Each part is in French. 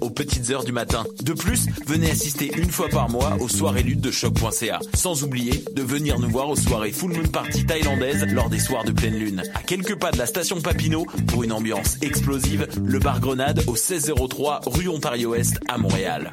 aux petites heures du matin. De plus, venez assister une fois par mois aux soirées luttes de choc.ca. Sans oublier de venir nous voir aux soirées Full Moon Party thaïlandaise lors des soirs de pleine lune. À quelques pas de la station Papineau, pour une ambiance explosive, le bar Grenade au 1603 rue Ontario-Est à Montréal.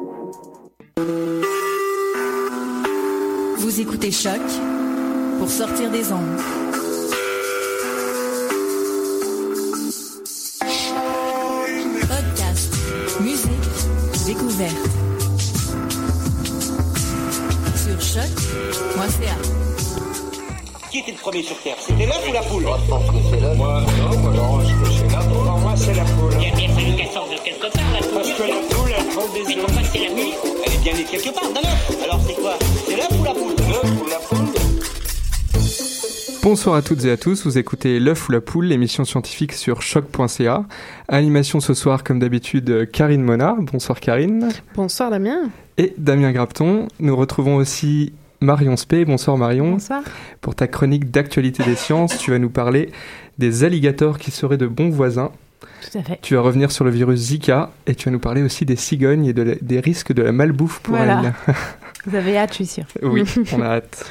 Vous écoutez Choc pour sortir des ondes. Podcast, musique, découverte. Sur choc.ca. Qui était le premier sur Terre? C'était l'œuf ou la poule? Moi, je pense que c'est l'œuf. Moi, non, moi, non, je pense que c'est l'œuf. Pour moi, c'est la poule. Il a bien fallu qu'elle sorte de quelque part, la poule. Parce que la poule, elle prend des Mais œufs. pourquoi c'est la nuit Elle est bien née quelque part, d'un œuf. Alors c'est quoi C'est l'œuf ou la poule L'œuf ou la poule Bonsoir à toutes et à tous, vous écoutez L'œuf ou la poule, l'émission scientifique sur choc.ca. Animation ce soir, comme d'habitude, Karine Monard. Bonsoir Karine. Bonsoir Damien. Et Damien Grapton. Nous retrouvons aussi Marion Spey. Bonsoir Marion. Bonsoir. Pour ta chronique d'actualité des sciences, tu vas nous parler des alligators qui seraient de bons voisins. Tout à fait. Tu vas revenir sur le virus Zika et tu vas nous parler aussi des cigognes et de la- des risques de la malbouffe pour Voilà. elles. Vous avez hâte, je suis sûre. Oui, on a hâte.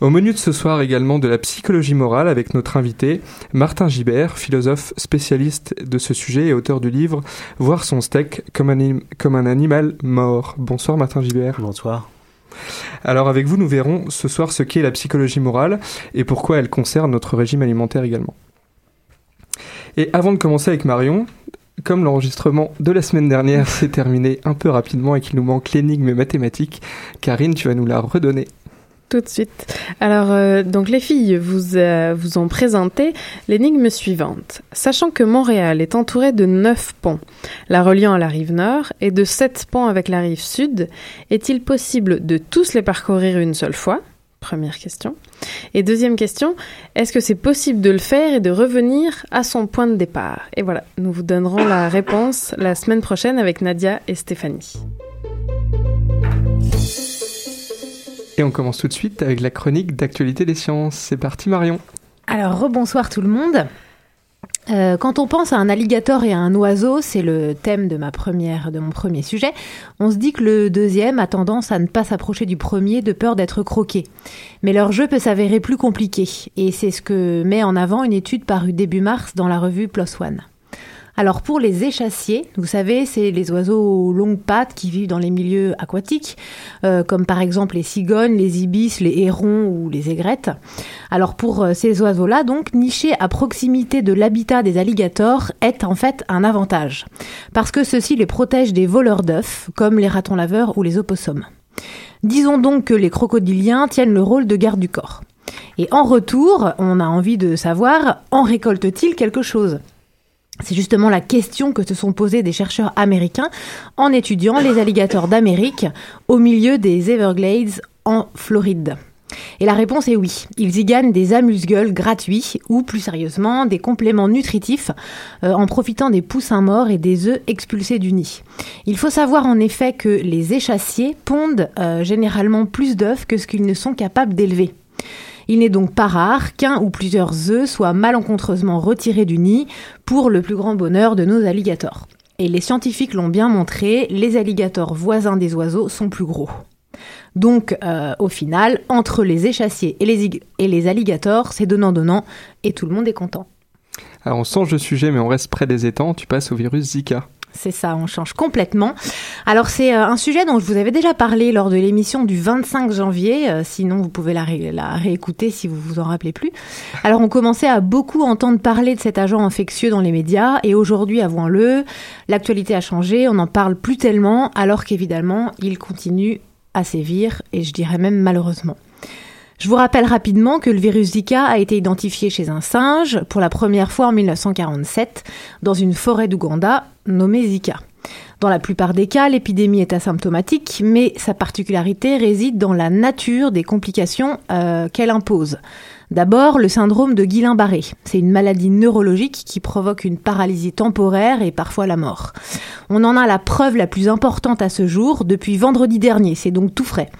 Au menu de ce soir également de la psychologie morale avec notre invité Martin Gibert, philosophe spécialiste de ce sujet et auteur du livre Voir son steak comme un, anim- comme un animal mort. Bonsoir Martin Gibert. Bonsoir. Alors avec vous nous verrons ce soir ce qu'est la psychologie morale et pourquoi elle concerne notre régime alimentaire également. Et avant de commencer avec Marion, comme l'enregistrement de la semaine dernière s'est terminé un peu rapidement et qu'il nous manque l'énigme mathématique, Karine, tu vas nous la redonner. Tout de suite. Alors, euh, donc les filles vous, euh, vous ont présenté l'énigme suivante. Sachant que Montréal est entouré de neuf ponts, la reliant à la rive nord, et de sept ponts avec la rive sud, est-il possible de tous les parcourir une seule fois? Première question. Et deuxième question, est-ce que c'est possible de le faire et de revenir à son point de départ? Et voilà, nous vous donnerons la réponse la semaine prochaine avec Nadia et Stéphanie. Et on commence tout de suite avec la chronique d'actualité des sciences. C'est parti Marion. Alors, rebonsoir tout le monde. Euh, quand on pense à un alligator et à un oiseau, c'est le thème de ma première, de mon premier sujet. On se dit que le deuxième a tendance à ne pas s'approcher du premier de peur d'être croqué. Mais leur jeu peut s'avérer plus compliqué, et c'est ce que met en avant une étude parue début mars dans la revue PLOS ONE. Alors pour les échassiers, vous savez, c'est les oiseaux aux longues pattes qui vivent dans les milieux aquatiques, euh, comme par exemple les cigognes, les ibis, les hérons ou les aigrettes. Alors pour euh, ces oiseaux-là, donc, nicher à proximité de l'habitat des alligators est en fait un avantage, parce que ceci les protège des voleurs d'œufs, comme les ratons laveurs ou les opossums. Disons donc que les crocodiliens tiennent le rôle de garde du corps. Et en retour, on a envie de savoir, en récolte-t-il quelque chose? C'est justement la question que se sont posées des chercheurs américains en étudiant les alligators d'Amérique au milieu des Everglades en Floride. Et la réponse est oui. Ils y gagnent des amuse-gueules gratuits ou, plus sérieusement, des compléments nutritifs euh, en profitant des poussins morts et des œufs expulsés du nid. Il faut savoir en effet que les échassiers pondent euh, généralement plus d'œufs que ce qu'ils ne sont capables d'élever. Il n'est donc pas rare qu'un ou plusieurs œufs soient malencontreusement retirés du nid pour le plus grand bonheur de nos alligators. Et les scientifiques l'ont bien montré, les alligators voisins des oiseaux sont plus gros. Donc, euh, au final, entre les échassiers et les, et les alligators, c'est donnant-donnant, et tout le monde est content. Alors on change de sujet mais on reste près des étangs, tu passes au virus Zika. C'est ça, on change complètement. Alors c'est euh, un sujet dont je vous avais déjà parlé lors de l'émission du 25 janvier, euh, sinon vous pouvez la, ré- la réécouter si vous vous en rappelez plus. Alors on commençait à beaucoup entendre parler de cet agent infectieux dans les médias et aujourd'hui, avouons-le, l'actualité a changé, on n'en parle plus tellement alors qu'évidemment il continue à sévir et je dirais même malheureusement. Je vous rappelle rapidement que le virus Zika a été identifié chez un singe pour la première fois en 1947 dans une forêt d'Ouganda nommée Zika. Dans la plupart des cas, l'épidémie est asymptomatique, mais sa particularité réside dans la nature des complications euh, qu'elle impose. D'abord, le syndrome de Guillain-Barré. C'est une maladie neurologique qui provoque une paralysie temporaire et parfois la mort. On en a la preuve la plus importante à ce jour depuis vendredi dernier, c'est donc tout frais.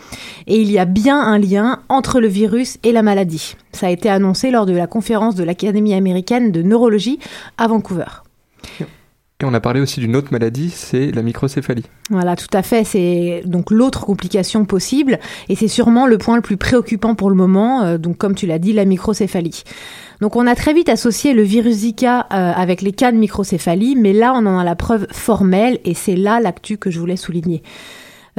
Et il y a bien un lien entre le virus et la maladie. Ça a été annoncé lors de la conférence de l'Académie américaine de neurologie à Vancouver. Et on a parlé aussi d'une autre maladie, c'est la microcéphalie. Voilà, tout à fait. C'est donc l'autre complication possible, et c'est sûrement le point le plus préoccupant pour le moment. euh, donc, comme tu l'as dit, la microcéphalie. Donc, on a très vite associé le virus Zika euh, avec les cas de microcéphalie, mais là, on en a la preuve formelle, et c'est là l'actu que je voulais souligner.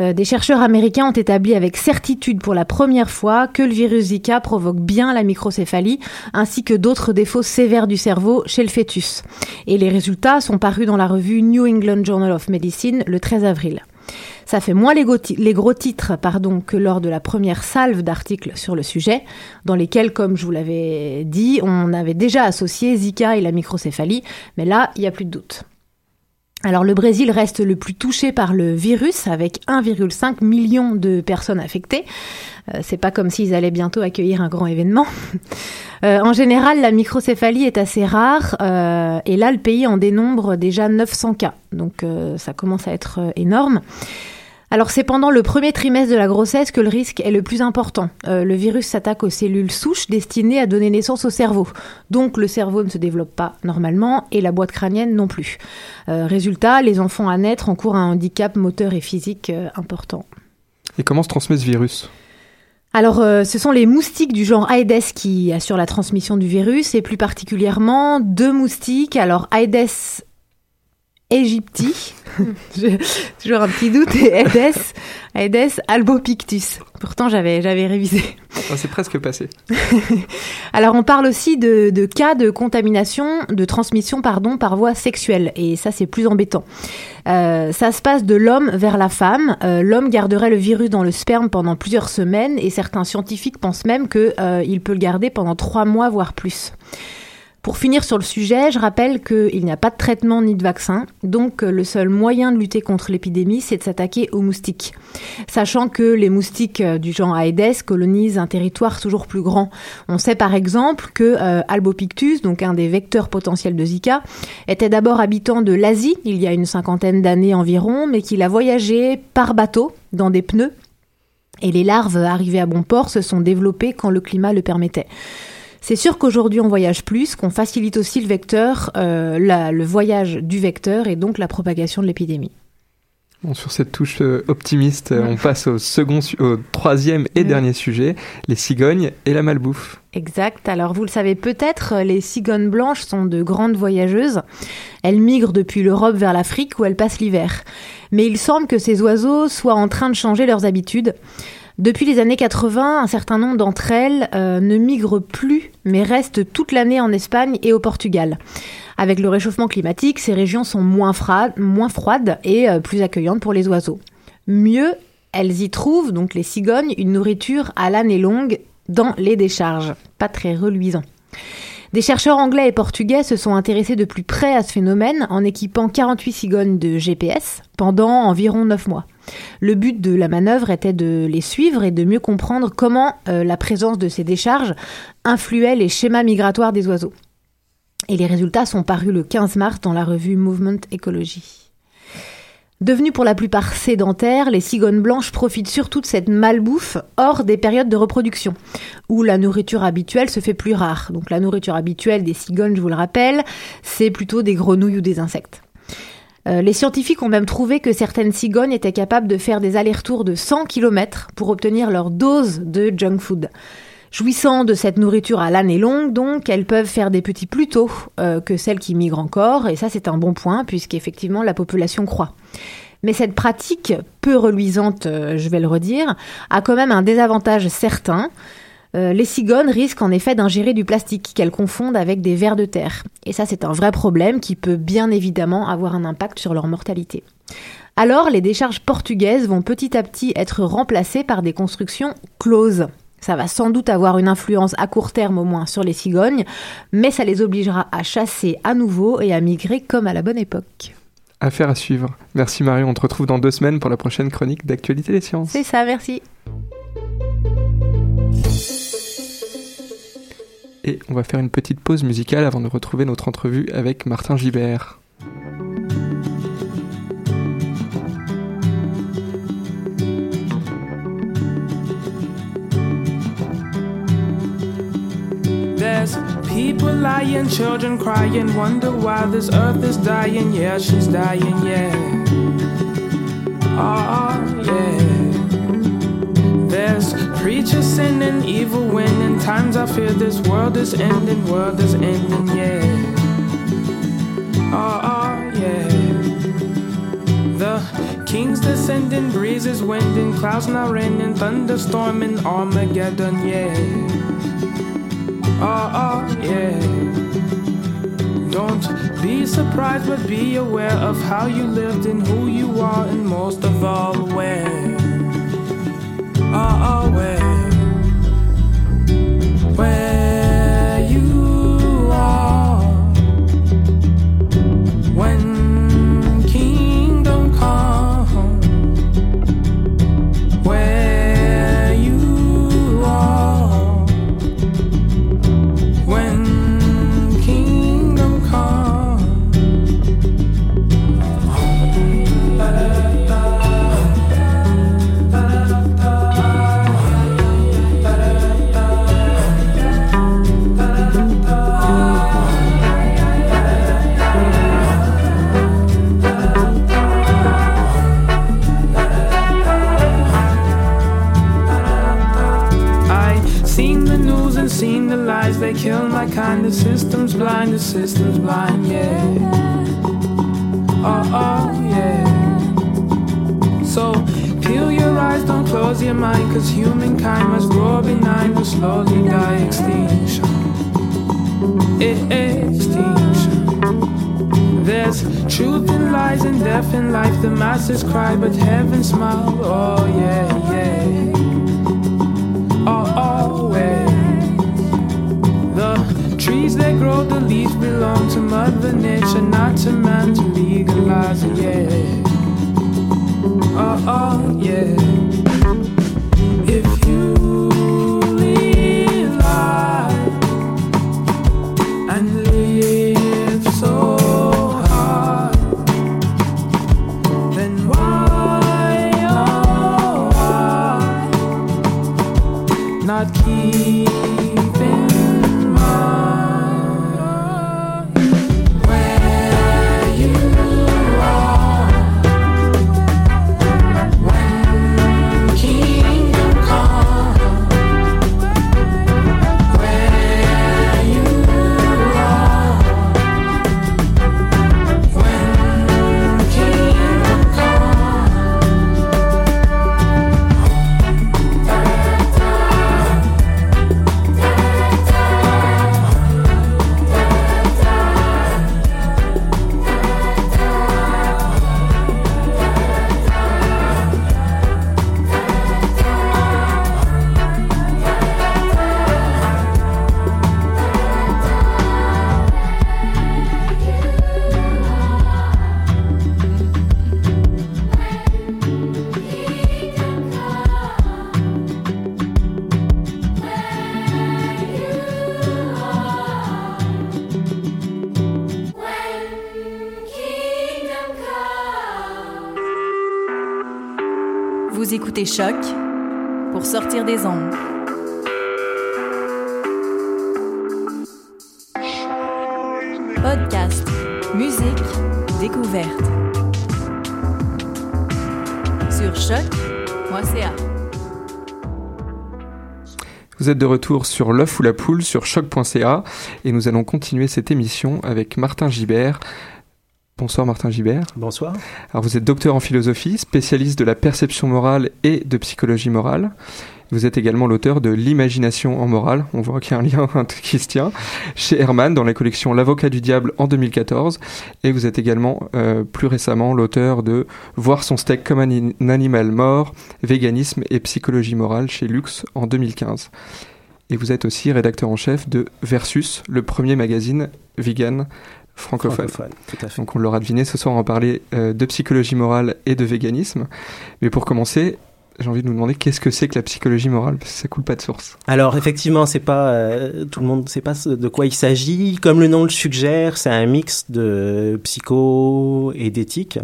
Euh, des chercheurs américains ont établi avec certitude pour la première fois que le virus Zika provoque bien la microcéphalie, ainsi que d'autres défauts sévères du cerveau chez le fœtus. Et les résultats sont parus dans la revue New England Journal of Medicine le 13 avril. Ça fait moins les, les gros titres pardon, que lors de la première salve d'articles sur le sujet, dans lesquels, comme je vous l'avais dit, on avait déjà associé Zika et la microcéphalie, mais là, il n'y a plus de doute. Alors le Brésil reste le plus touché par le virus avec 1,5 million de personnes affectées. Euh, c'est pas comme s'ils allaient bientôt accueillir un grand événement. Euh, en général, la microcéphalie est assez rare euh, et là le pays en dénombre déjà 900 cas. Donc euh, ça commence à être énorme. Alors c'est pendant le premier trimestre de la grossesse que le risque est le plus important. Euh, le virus s'attaque aux cellules souches destinées à donner naissance au cerveau. Donc le cerveau ne se développe pas normalement et la boîte crânienne non plus. Euh, résultat, les enfants à naître encourent un handicap moteur et physique euh, important. Et comment se transmet ce virus? Alors, euh, ce sont les moustiques du genre Aedes qui assurent la transmission du virus, et plus particulièrement deux moustiques. Alors, Aedes aegypti, j'ai toujours un petit doute, et Aedes, Aedes albopictus. Pourtant, j'avais j'avais révisé. Ah, C'est presque passé. Alors, on parle aussi de, de cas de contamination, de transmission, pardon, par voie sexuelle. Et ça, c'est plus embêtant. Euh, ça se passe de l'homme vers la femme. Euh, l'homme garderait le virus dans le sperme pendant plusieurs semaines et certains scientifiques pensent même qu'il peut le garder pendant trois mois, voire plus. Pour finir sur le sujet, je rappelle qu'il n'y a pas de traitement ni de vaccin, donc euh, le seul moyen de lutter contre l'épidémie, c'est de s'attaquer aux moustiques. Sachant que les moustiques euh, du genre Aedes colonisent un territoire toujours plus grand. On sait par exemple que euh, Albopictus, donc un des vecteurs potentiels de Zika, était d'abord habitant de l'Asie il y a une cinquantaine d'années environ, mais qu'il a voyagé par bateau dans des pneus et les larves arrivées à bon port se sont développées quand le climat le permettait. C'est sûr qu'aujourd'hui on voyage plus, qu'on facilite aussi le vecteur, euh, la- le voyage du vecteur et donc la propagation de l'épidémie. Bon, sur cette touche euh, optimiste, euh, on passe au second, au troisième et Mm. dernier sujet, les cigognes et la malbouffe. Exact. Alors vous le savez peut-être, les cigognes blanches sont de grandes voyageuses. Elles migrent depuis l'Europe vers l'Afrique où elles passent l'hiver. Mais il semble que ces oiseaux soient en train de changer leurs habitudes. Depuis les années 80, un certain nombre d'entre elles euh, ne migrent plus, mais restent toute l'année en Espagne et au Portugal. Avec le réchauffement climatique, ces régions sont moins, froides et euh, plus accueillantes pour les oiseaux. Mieux, elles y trouvent, donc les cigognes, une nourriture à l'année longue dans les décharges. Pas très reluisant. Des chercheurs anglais et portugais se sont intéressés de plus près à ce phénomène en équipant 48 cigognes de GPS pendant environ 9 mois. Le but de la manœuvre était de les suivre et de mieux comprendre comment euh, la présence de ces décharges influait les schémas migratoires des oiseaux. Et les résultats sont parus le 15 mars dans la revue Movement Ecology. Devenues pour la plupart sédentaires, les cigognes blanches profitent surtout de cette malbouffe hors des périodes de reproduction, où la nourriture habituelle se fait plus rare. Donc la nourriture habituelle des cigognes, je vous le rappelle, c'est plutôt des grenouilles ou des insectes. Euh, les scientifiques ont même trouvé que certaines cigognes étaient capables de faire des allers-retours de 100 km pour obtenir leur dose de junk food. Jouissant de cette nourriture à l'année longue, donc, elles peuvent faire des petits plus tôt euh, que celles qui migrent encore, et ça c'est un bon point, puisqu'effectivement la population croît. Mais cette pratique, peu reluisante, euh, je vais le redire, a quand même un désavantage certain. Euh, les cigognes risquent en effet d'ingérer du plastique qu'elles confondent avec des vers de terre. Et ça, c'est un vrai problème qui peut bien évidemment avoir un impact sur leur mortalité. Alors, les décharges portugaises vont petit à petit être remplacées par des constructions closes. Ça va sans doute avoir une influence à court terme au moins sur les cigognes, mais ça les obligera à chasser à nouveau et à migrer comme à la bonne époque. Affaire à suivre. Merci Marion, on te retrouve dans deux semaines pour la prochaine chronique d'actualité des sciences. C'est ça, merci. Et on va faire une petite pause musicale avant de retrouver notre entrevue avec Martin Gibert. People lying, children crying, wonder why this earth is dying. Yeah, she's dying, yeah. Oh, yeah. There's preachers sinning, evil winning. Times I fear this world is ending, world is ending, yeah. Oh, oh yeah. The king's descending, breezes winding, clouds now raining, thunderstorming, Armageddon, yeah. Oh, oh, yeah. Don't be surprised, but be aware of how you lived and who you are, and most of all, where. Oh, oh, where. Where God keep. Choc pour sortir des ondes. Podcast, musique, découverte. Sur choc.ca. Vous êtes de retour sur l'œuf ou la poule sur choc.ca et nous allons continuer cette émission avec Martin Gibert. Bonsoir Martin Gibert. Bonsoir. Alors vous êtes docteur en philosophie, spécialiste de la perception morale et de psychologie morale. Vous êtes également l'auteur de L'imagination en morale, on voit qu'il y a un lien qui se tient, chez Herman dans la collection L'avocat du diable en 2014. Et vous êtes également, euh, plus récemment, l'auteur de Voir son steak comme un, animal mort, véganisme et psychologie morale chez Lux en 2015. Et vous êtes aussi rédacteur en chef de Versus, le premier magazine vegan francophone. Francophone, tout à fait. Donc on l'aura deviné, ce soir on va parler euh, de psychologie morale et de véganisme. Mais pour commencer, j'ai envie de nous demander qu'est-ce que c'est que la psychologie morale? Parce que ça coule pas de source. Alors effectivement, c'est pas euh, tout le monde sait pas de quoi il s'agit. Comme le nom le suggère, c'est un mix de psycho et d'éthique.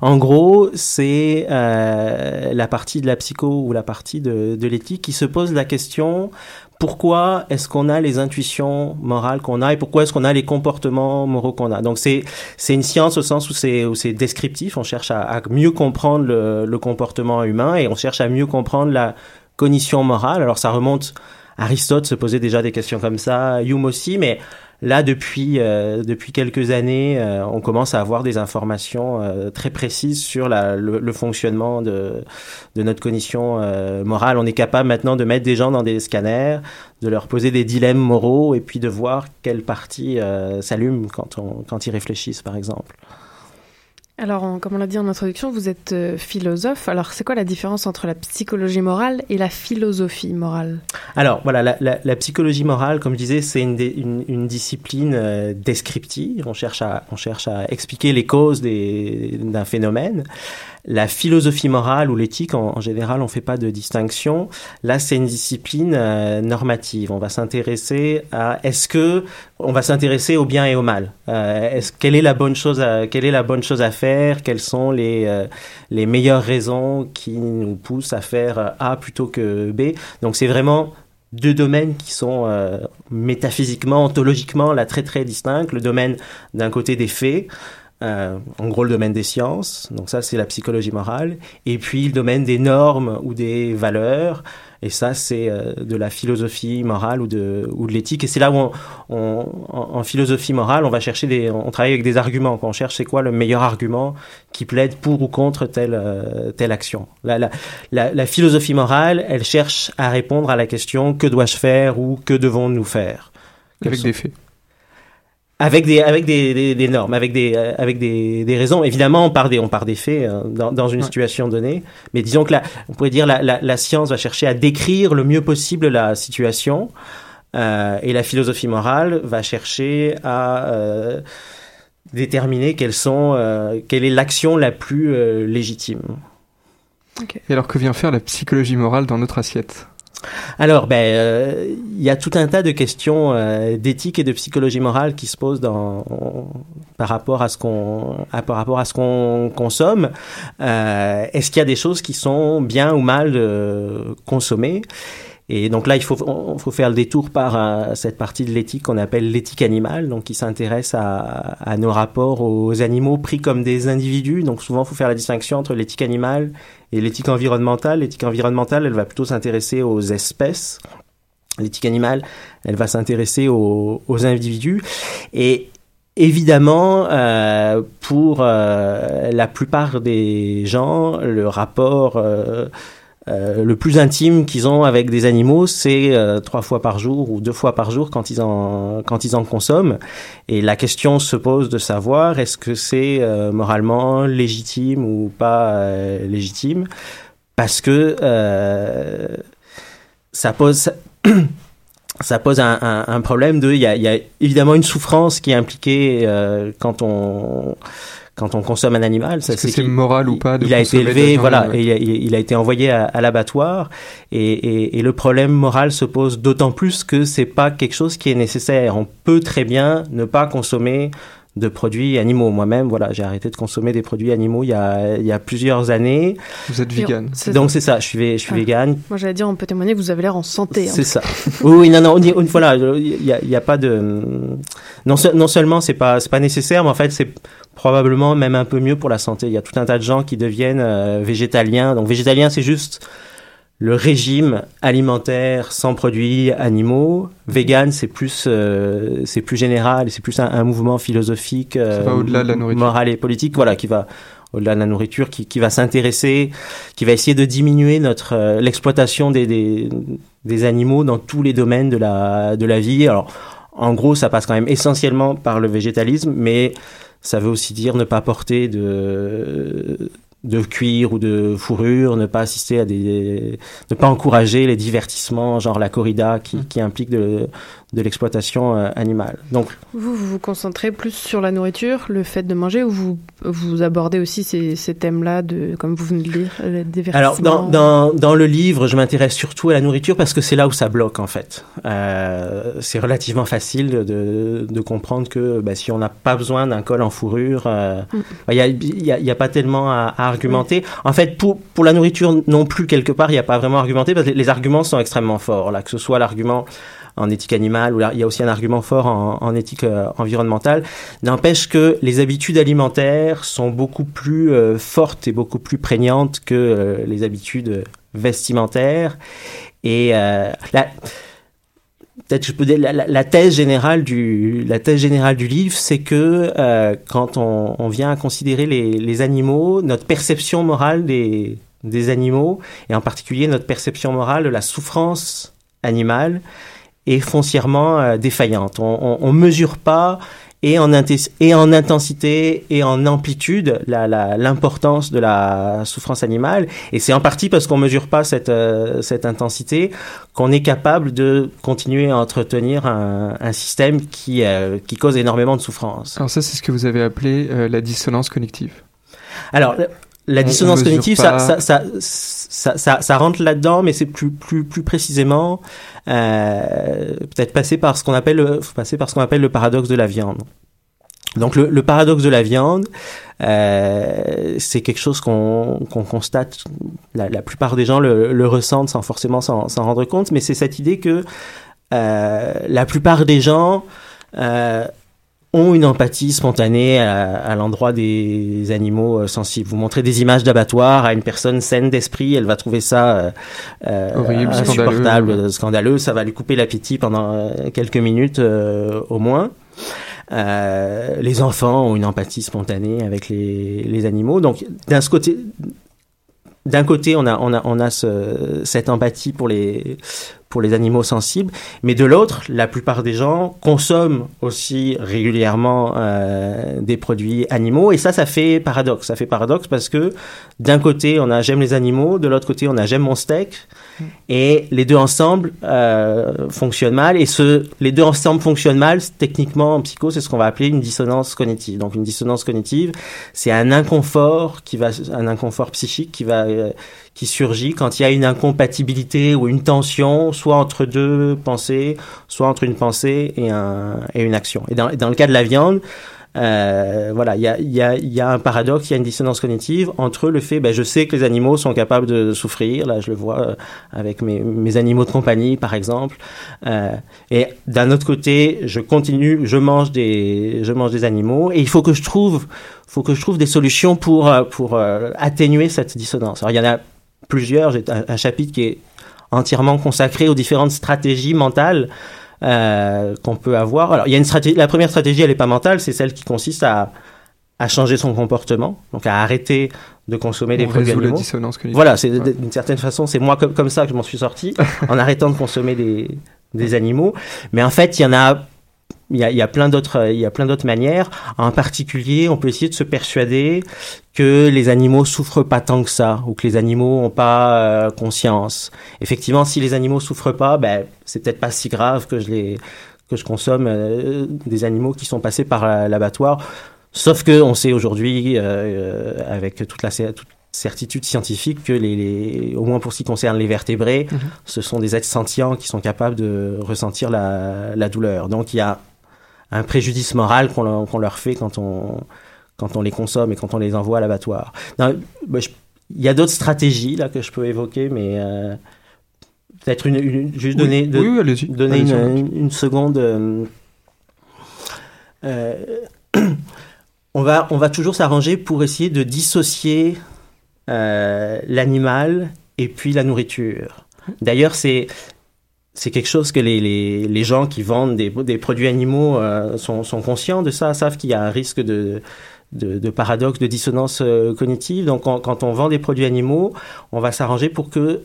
En gros, c'est euh, la partie de la psycho ou la partie de, de l'éthique qui se pose la question pourquoi est-ce qu'on a les intuitions morales qu'on a et pourquoi est-ce qu'on a les comportements moraux qu'on a. Donc c'est c'est une science au sens où c'est où c'est descriptif. On cherche à, mieux comprendre le, le comportement humain et on cherche à mieux comprendre la cognition morale. Alors ça remonte. Aristote se posait déjà des questions comme ça, Hume aussi, mais là depuis euh, depuis quelques années, euh, on commence à avoir des informations euh, très précises sur la, le, le fonctionnement de de notre cognition euh, morale. On est capable maintenant de mettre des gens dans des scanners, de leur poser des dilemmes moraux et puis de voir quelle partie euh, s'allume quand on quand ils réfléchissent, par exemple. Alors, comme on l'a dit en introduction, vous êtes euh, philosophe. Alors, c'est quoi la différence entre la psychologie morale et la philosophie morale? Alors voilà, la, psychologie morale, comme je disais, c'est une, discipline euh, descriptive. On cherche à expliquer les causes d'un phénomène. La philosophie morale ou l'éthique, en, général, on fait pas de distinction. Là, c'est une discipline euh, normative. On va s'intéresser à est-ce que on va s'intéresser au bien et au mal. Euh, est-ce quelle est la bonne chose à quelle est la bonne chose à faire? Quelles sont les euh, les meilleures raisons qui nous poussent à faire A plutôt que B? Donc c'est vraiment deux domaines qui sont métaphysiquement, ontologiquement là très très distincts. Le domaine d'un côté des faits, euh, en gros le domaine des sciences, donc ça c'est la psychologie morale, et puis le domaine des normes ou des valeurs, et ça c'est euh, de la philosophie morale ou de, ou de l'éthique, et c'est là où on, on- en, philosophie morale on va chercher des, on travaille avec des arguments, quand on cherche c'est quoi le meilleur argument qui plaide pour ou contre telle, euh, telle action. La, la, la, la philosophie morale, elle cherche à répondre à la question que dois-je faire ou que devons-nous faire? Avec des faits. Avec des avec des, des, des normes, avec des euh, avec des, des raisons. Évidemment, on part des on part des faits euh, dans, dans une Ouais. situation donnée, mais disons que la, on pourrait dire la, la, la science va chercher à décrire le mieux possible la situation, euh, et la philosophie morale va chercher à euh, déterminer quelles sont euh, quelle est l'action la plus euh, légitime. Et alors que vient faire la psychologie morale dans notre assiette? Alors, ben, euh, il y a tout un tas de questions euh, d'éthique et de psychologie morale qui se posent par rapport à ce qu'on, consomme. Euh, est-ce qu'il y a des choses qui sont bien ou mal euh, consommées? Et donc là, il faut, faire le détour par euh, cette partie de l'éthique qu'on appelle l'éthique animale, donc qui s'intéresse à, nos rapports aux animaux pris comme des individus. Donc souvent, il faut faire la distinction entre l'éthique animale et l'éthique environnementale. L'éthique environnementale, elle va plutôt s'intéresser aux espèces. L'éthique animale, elle va s'intéresser aux, individus. Et évidemment, euh, pour euh, la plupart des gens, le rapport euh, le plus intime qu'ils ont avec des animaux, c'est euh, trois fois par jour ou deux fois par jour quand ils en quand ils en consomment. Et la question se pose de savoir est-ce que c'est euh, moralement légitime ou pas euh, légitime, parce que euh, ça pose ça pose un, un, un problème de il y a, y a évidemment une souffrance qui est impliquée quand on quand on consomme un animal, ça Est-ce que c'est moral ou pas de il a été élevé, voilà, et il a, il- il a été envoyé à, à l'abattoir, et, et, et le problème moral se pose d'autant plus que c'est pas quelque chose qui est nécessaire. On peut très bien ne pas consommer de produits animaux. Moi-même, voilà, j'ai arrêté de consommer des produits animaux il y a, il y a plusieurs années. Vous êtes vegan. Donc c'est ça, je suis, je suis Ah. vegan. Moi, j'allais dire, on peut témoigner que vous avez l'air en santé. hein. C'est ça. oui, non, non, on on- voilà, il y a, pas de. Non, se- non seulement c'est pas, c'est pas nécessaire, mais en fait c'est probablement même un peu mieux pour la santé. Il y a tout un tas de gens qui deviennent euh, végétaliens. Donc végétalien, c'est juste le régime alimentaire sans produits animaux. Vegan, c'est plus, euh, c'est plus général, c'est plus un, un mouvement philosophique, euh, va au-delà de la nourriture. moral et politique, voilà, qui va au-delà de la nourriture, qui, qui va s'intéresser, qui va essayer de diminuer notre euh, l'exploitation des, des des animaux dans tous les domaines de la de la vie. Alors, en gros, ça passe quand même essentiellement par le végétalisme, mais ça veut aussi dire ne pas porter de de cuir ou de fourrure, ne pas assister à des, ne pas encourager les divertissements, genre la corrida qui, Mm. qui implique de, de l'exploitation euh, animale. Donc, Vous, vous vous concentrez plus sur la nourriture, le fait de manger, ou vous, vous abordez aussi ces, ces thèmes-là, de, comme vous venez de lire, le divertissement Alors, dans, dans, dans le livre, je m'intéresse surtout à la nourriture parce que c'est là où ça bloque, en fait. Euh, c'est relativement facile de, de comprendre que bah, si on n'a pas besoin d'un col en fourrure, euh, Mm. il n'y a, il y a, il y a pas tellement à, à argumenter. En fait, pour, pour la nourriture non plus, quelque part, il n'y a pas vraiment à argumenter parce que les, les arguments sont extrêmement forts. Là, que ce soit l'argument en éthique animale, là, il y a aussi un argument fort en, éthique euh, environnementale, n'empêche que les habitudes alimentaires sont beaucoup plus euh, fortes et beaucoup plus prégnantes que euh, les habitudes vestimentaires. Et la, peut-être je peux dire la, thèse générale du livre, c'est que quand on, vient à considérer les, animaux, notre perception morale des animaux et en particulier notre perception morale de la souffrance animale est foncièrement euh, défaillante. On, on mesure pas et en, inten- et en intensité et en amplitude la- la- l'importance de la souffrance animale. Et c'est en partie parce qu'on mesure pas cette, euh, cette intensité qu'on est capable de continuer à entretenir un, un système qui, euh, qui cause énormément de souffrance. Alors ça, c'est ce que vous avez appelé euh, la dissonance cognitive. Alors, la On- dissonance cognitive, ça, ça, ça, ça, rentre là-dedans, mais c'est plus, plus, plus précisément euh, peut-être passer par ce qu'on appelle, passer par ce qu'on appelle le paradoxe de la viande. Donc le, le paradoxe de la viande, euh, c'est quelque chose qu'on qu'on constate, la, la plupart des gens le, le ressentent sans forcément s'en s'en rendre compte, mais c'est cette idée que euh, la plupart des gens euh, ont une empathie spontanée à, à l'endroit des animaux euh, sensibles. Vous montrez des images d'abattoir à une personne saine d'esprit, elle va trouver ça euh, euh, Horrible, insupportable, scandaleux. scandaleux, ça va lui couper l'appétit pendant euh, quelques minutes euh, au moins. Euh, les enfants ont une empathie spontanée avec les, les animaux. Donc, d'un côté, d'un côté, on a, on a, on a ce, cette empathie pour les, pour les animaux sensibles, mais de l'autre, la plupart des gens consomment aussi régulièrement euh, des produits animaux, et ça, ça fait paradoxe. Ça fait paradoxe parce que d'un côté, on a j'aime les animaux, de l'autre côté, on a j'aime mon steak, et les deux ensemble euh, fonctionnent mal, et ce, les deux ensemble fonctionnent mal, techniquement en psycho, c'est ce qu'on va appeler une dissonance cognitive. Donc une dissonance cognitive, c'est un inconfort qui va, un inconfort psychique qui va, euh, qui surgit quand il y a une incompatibilité ou une tension, soit entre deux pensées, soit entre une pensée et, un, et une action. Et dans, dans le cas de la viande, euh, voilà, il y a, y, y a un paradoxe, il y a une dissonance cognitive entre le fait, ben, je sais que les animaux sont capables de souffrir, là je le vois euh, avec mes, animaux de compagnie par exemple, euh, et d'un autre côté, je continue, je mange des, je mange des animaux, et il faut que je trouve, faut que je trouve des solutions pour pour atténuer cette dissonance. Alors il y en a plusieurs, j'ai un, un chapitre qui est entièrement consacré aux différentes stratégies mentales euh, qu'on peut avoir. Alors, il y a une stratégie. La première stratégie, elle est pas mentale, c'est celle qui consiste à à changer son comportement, donc à arrêter de consommer des produits résout la animaux. dissonance cognitive. Voilà, c'est Ouais. d'une certaine façon, c'est moi comme, comme ça que je m'en suis sorti, en arrêtant de consommer des, des animaux. Mais en fait, il y en a, il y a, plein d'autres, il y a plein d'autres manières. En particulier, on peut essayer de se persuader que les animaux souffrent pas tant que ça, ou que les animaux ont pas euh, conscience. Effectivement, si les animaux souffrent pas, ben c'est peut-être pas si grave que je les que je consomme euh, des animaux qui sont passés par la- l'abattoir. Sauf que on sait aujourd'hui, euh, euh, avec toute la toute certitude scientifique, que les, les- au moins pour ce qui concerne les vertébrés, Mhm. ce sont des êtres sentients qui sont capables de ressentir la, la douleur. Donc il y a un préjudice moral qu'on leur, leur fait quand on quand on les consomme et quand on les envoie à l'abattoir. Bah, Il y a d'autres stratégies là que je peux évoquer, mais euh, peut-être une, une- juste Oui, donner, de- oui, donner une- une seconde. euh, euh, on va on va toujours s'arranger pour essayer de dissocier euh, l'animal et puis la nourriture. D'ailleurs, c'est c'est quelque chose que les, les, les gens qui vendent des, produits animaux euh, sont, sont conscients de ça, savent qu'il y a un risque de, de, de paradoxe, de dissonance euh, cognitive. Donc, quand, quand on vend des produits animaux, on va s'arranger pour que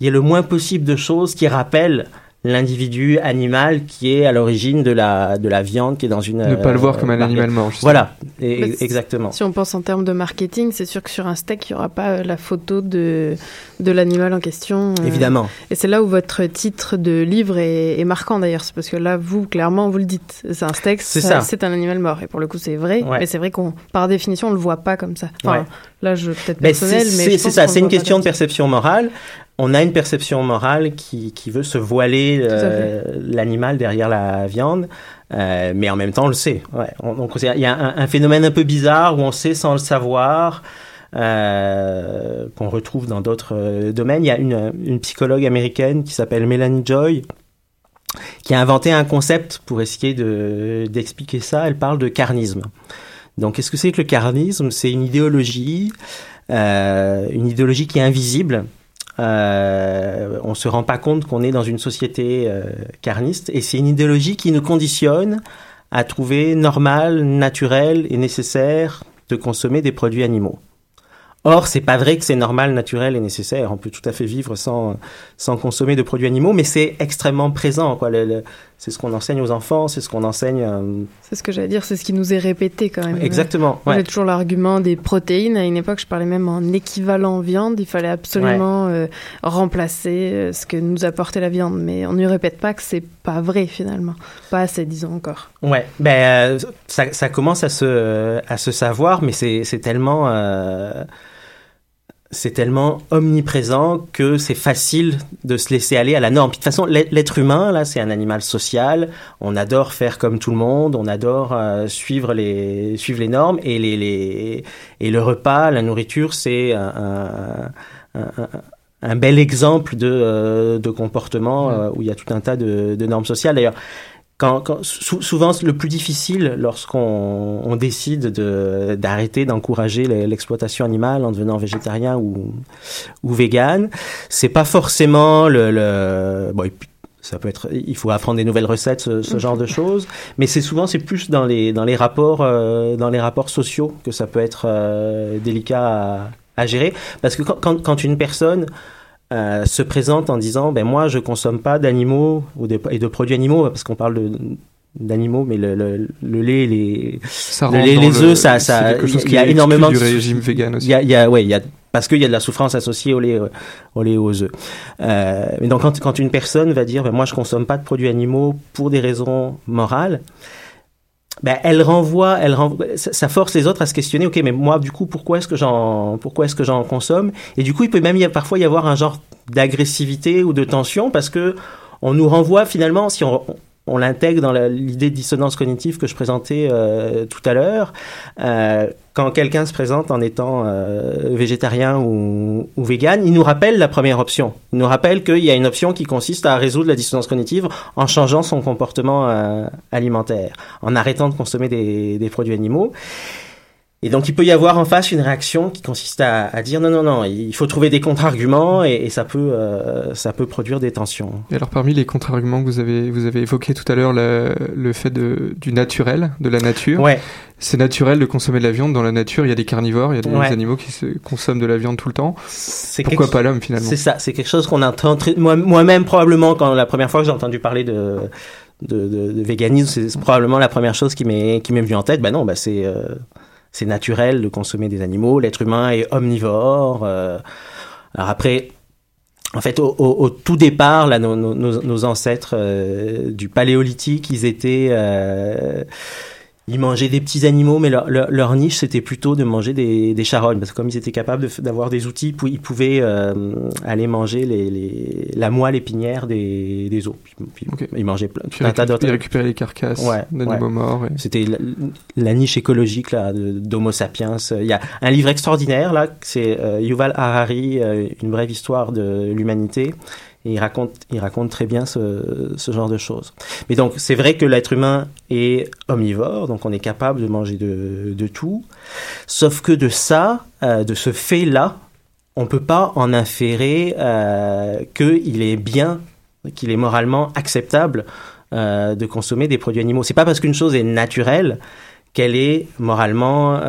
il y ait le moins possible de choses qui rappellent l'individu animal qui est à l'origine de la, de la viande qui est dans une... Ne pas le voir comme un animal mort. Voilà, et- c'est- exactement. Si on pense en termes de marketing, c'est sûr que sur un steak, il n'y aura pas euh, la photo de, de l'animal en question. euh. Évidemment. Et c'est là où votre titre de livre est, est marquant d'ailleurs. C'est parce que là, vous, clairement, vous le dites. C'est un steak, C'est ça- ça. c'est un animal mort. Et pour le coup, c'est vrai. Ouais. Mais c'est vrai qu'on, par définition, on le voit pas comme ça. Enfin, Ouais. là, je peut-être personnel, c'est mais c'est- je c'est pense ça, c'est une question de perception morale. On a une perception morale qui, qui veut se voiler euh, l'animal derrière la viande, euh, mais en même temps on le sait. Ouais. On- donc il y a un, un phénomène un peu bizarre où on sait sans le savoir. euh, qu'on retrouve dans d'autres euh, domaines. Il y a une, une psychologue américaine qui s'appelle Melanie Joy qui a inventé un concept pour essayer de d'expliquer ça. Elle parle de carnisme. Donc, qu'est-ce que c'est que le carnisme? C'est une idéologie, euh, une idéologie qui est invisible. Euh, on se rend pas compte qu'on est dans une société euh, carniste, et c'est une idéologie qui nous conditionne à trouver normal, naturel et nécessaire de consommer des produits animaux. Or, c'est pas vrai que c'est normal, naturel et nécessaire. On peut tout à fait vivre sans, sans consommer de produits animaux, mais c'est extrêmement présent. Quoi. C'est ce qu'on enseigne aux enfants, c'est ce qu'on enseigne. euh, C'est ce que j'allais dire, c'est ce qui nous est répété quand même. Exactement. Ouais. J'ai toujours l'argument des protéines. À une époque, je parlais même en équivalent viande. Il fallait absolument euh, remplacer euh, ce que nous apportait la viande. Mais on ne répète pas que c'est pas vrai finalement. Pas assez, disons encore. Ouais, ben euh, ça, ça commence à se à se savoir, mais c'est c'est tellement c'est tellement omniprésent que c'est facile de se laisser aller à la norme. Puis de toute façon, l'être humain là, c'est un animal social. On adore faire comme tout le monde, on adore euh, suivre les suivre les normes et les les et le repas, la nourriture, c'est un, un, un- un- un bel exemple de, euh, de comportement euh, où il y a tout un tas de, de normes sociales. D'ailleurs, souvent le plus difficile lorsqu'on on décide de d'arrêter d'encourager le- l'exploitation animale en devenant végétarien ou ou vegan, c'est pas forcément le, bon, ça peut être il faut apprendre des nouvelles recettes ce, genre de choses mais c'est souvent c'est plus dans les dans les rapports euh, dans les rapports sociaux que ça peut être euh, délicat à, gérer. Parce que quand une personne euh, se présente en disant ben moi je consomme pas d'animaux ou de, et de produits animaux parce qu'on parle de d'animaux mais le, le, le lait les Ça le lait les le- œufs ça ça il y a énormément de régime vegan aussi. il y a, y a ouais il y a parce qu'il y a de la souffrance associée au lait euh, au lait aux œufs euh, mais donc quand quand une personne va dire ben moi je consomme pas de produits animaux pour des raisons morales ben, elle renvoie, elle renvoie, ça, force les autres à se questionner. Ok, mais moi, du coup, pourquoi est-ce que j'en, pourquoi est-ce que j'en consomme? Et du coup, il peut même y a, parfois y avoir un genre d'agressivité ou de tension parce que on nous renvoie finalement, si on, on l'intègre dans l'idée de dissonance cognitive que je présentais euh, tout à l'heure, euh, quand quelqu'un se présente en étant euh, végétarien ou, ou vegan, il nous rappelle la première option. Il nous rappelle qu'il y a une option qui consiste à résoudre la dissonance cognitive en changeant son comportement euh, alimentaire, en arrêtant de consommer des, des produits animaux. Et donc, il peut y avoir en face une réaction qui consiste à, à dire non, non, non, il faut trouver des contre-arguments et, et ça peut, euh, ça peut produire des tensions. Et alors parmi les contre-arguments que vous avez, vous avez évoqué tout à l'heure, le, le fait de, du naturel, de la nature. Ouais. C'est naturel de consommer de la viande dans la nature. Il y a des carnivores, il y a des Ouais. animaux qui se consomment de la viande tout le temps. Pourquoi pas l'homme finalement C'est ça, c'est quelque chose qu'on entend moi- moi-même probablement quand la première fois que j'ai entendu parler de de, de, de véganisme, c'est probablement la première chose qui m'est qui m'est venue en tête. Ben non, ben c'est euh, c'est naturel de consommer des animaux. L'être humain est omnivore. euh. alors après. En fait, au, au- tout départ, là, nos ancêtres euh, du paléolithique, ils étaient, euh, ils mangeaient des petits animaux, mais leur, leur, leur niche, c'était plutôt de manger des, des charognes, parce que comme ils étaient capables de d'avoir des outils, ils pouvaient euh, aller manger les, les, la moelle épinière des, des os. Puis, puis ils mangeaient plein, tout un tas d'autres. ils récupéraient les carcasses Ouais, d'animaux ouais. morts. et- C'était la, la niche écologique là d'Homo sapiens. Il y a un livre extraordinaire là, c'est euh, Yuval Harari, euh, une brève histoire de l'humanité. Et il raconte, il raconte très bien ce, genre de choses. Mais donc, c'est vrai que l'être humain est omnivore, donc on est capable de manger de, tout. Sauf que de ça, euh, de ce fait-là, on peut pas en inférer euh, qu'il est bien, qu'il est moralement acceptable euh, de consommer des produits animaux. C'est pas parce qu'une chose est naturelle qu'elle est moralement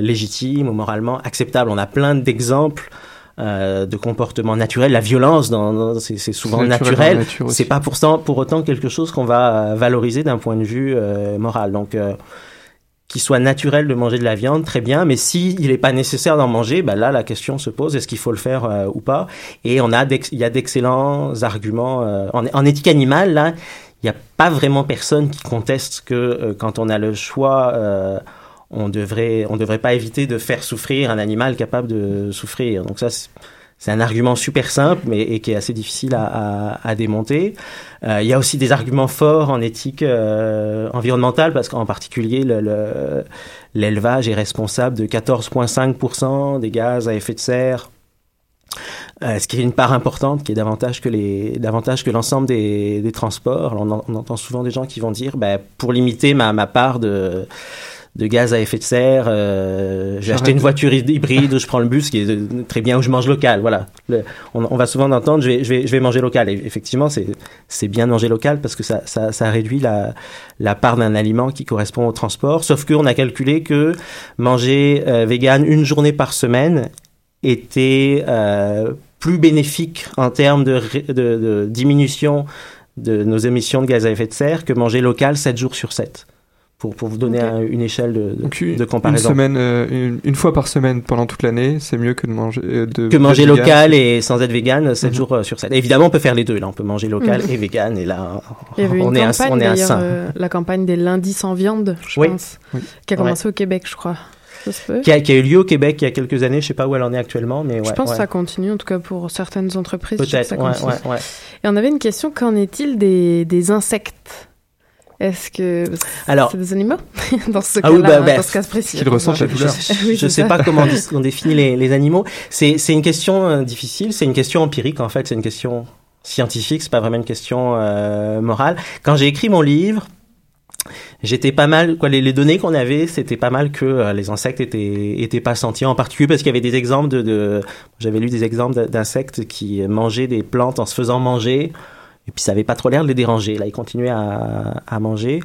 légitime ou moralement acceptable. On a plein d'exemples euh, de comportements naturels. La violence, dans, dans- c'est c'est souvent naturel naturel. C'est pas pour, ça- pour autant quelque chose qu'on va valoriser d'un point de vue euh, moral. Donc, euh, qu'il soit naturel de manger de la viande, très bien, mais si il n'est pas nécessaire d'en manger, ben là la question se pose est-ce qu'il faut le faire euh, ou pas? Et on a il y a d'excellents arguments euh, en, en éthique animale là. Il n'y a pas vraiment personne qui conteste que euh, quand on a le choix, euh, on devrait on devrait pas éviter de faire souffrir un animal capable de souffrir. Donc ça c'est- un argument super simple, mais et qui est assez difficile à, à, à démonter. Euh, il y a aussi des arguments forts en éthique euh, environnementale, parce qu'en particulier, le- le- l'élevage est responsable de 14,5% des gaz à effet de serre. Euh, ce qui est une part importante, qui est davantage que davantage que l'ensemble des, des transports. On, on entend souvent des gens qui vont dire, ben, pour limiter ma, ma part de, de gaz à effet de serre, euh, j'ai acheté une voiture hy- hybride où je prends le bus, qui est euh, très bien, où je mange local. Voilà. On, va souvent entendre, je vais, je vais, je vais manger local. Et effectivement, c'est, bien de manger local parce que ça, ça, ça réduit la, la part d'un aliment qui correspond au transport. Sauf qu'on a calculé que manger euh, vegan une journée par semaine était euh, plus bénéfique en termes de, de, de diminution de nos émissions de gaz à effet de serre que manger local 7 jours sur 7. Pour, pour vous donner un- une échelle de, de, Donc, une, de une comparaison. semaine, euh, une, une fois par semaine pendant toute l'année, c'est mieux que de manger euh, de que manger local et sans être vegan 7 Mhm. jours euh, sur 7. Évidemment, on peut faire les deux. Là, on peut manger local Mhm. et vegan. Et là, Il y avait on une est un, campagne on est un euh, la campagne des lundis sans viande, je Oui. pense, Oui. qui a commencé au Québec, je crois. Qui, a, qui a eu lieu au Québec il y a quelques années. Je sais pas où elle en est actuellement, mais ouais. je pense ouais. que ça continue, en tout cas pour certaines entreprises. Peut-être, ça ouais, continue. ouais, ouais. Et on avait une question, qu'en est-il des, des insectes? Est-ce que Alors- c'est des animaux dans ce Ah oui, cas-là, bah, bah, dans ce cas précis qu'ils ressentent la Je- douleur. Je, Oui, je c'est sais ça. pas comment on définit les, les animaux. C'est c'est une question euh, difficile. C'est une question empirique en fait. C'est une question scientifique. C'est pas vraiment une question euh, morale. Quand j'ai écrit mon livre. J'étais pas mal, quoi, les, les données qu'on avait, c'était pas mal que euh, les insectes étaient, étaient pas sentis, en particulier parce qu'il y avait des exemples de, de j'avais lu des exemples d'insectes qui mangeaient des plantes en se faisant manger, et puis ça avait pas trop l'air de les déranger. Là, ils continuaient à, à manger.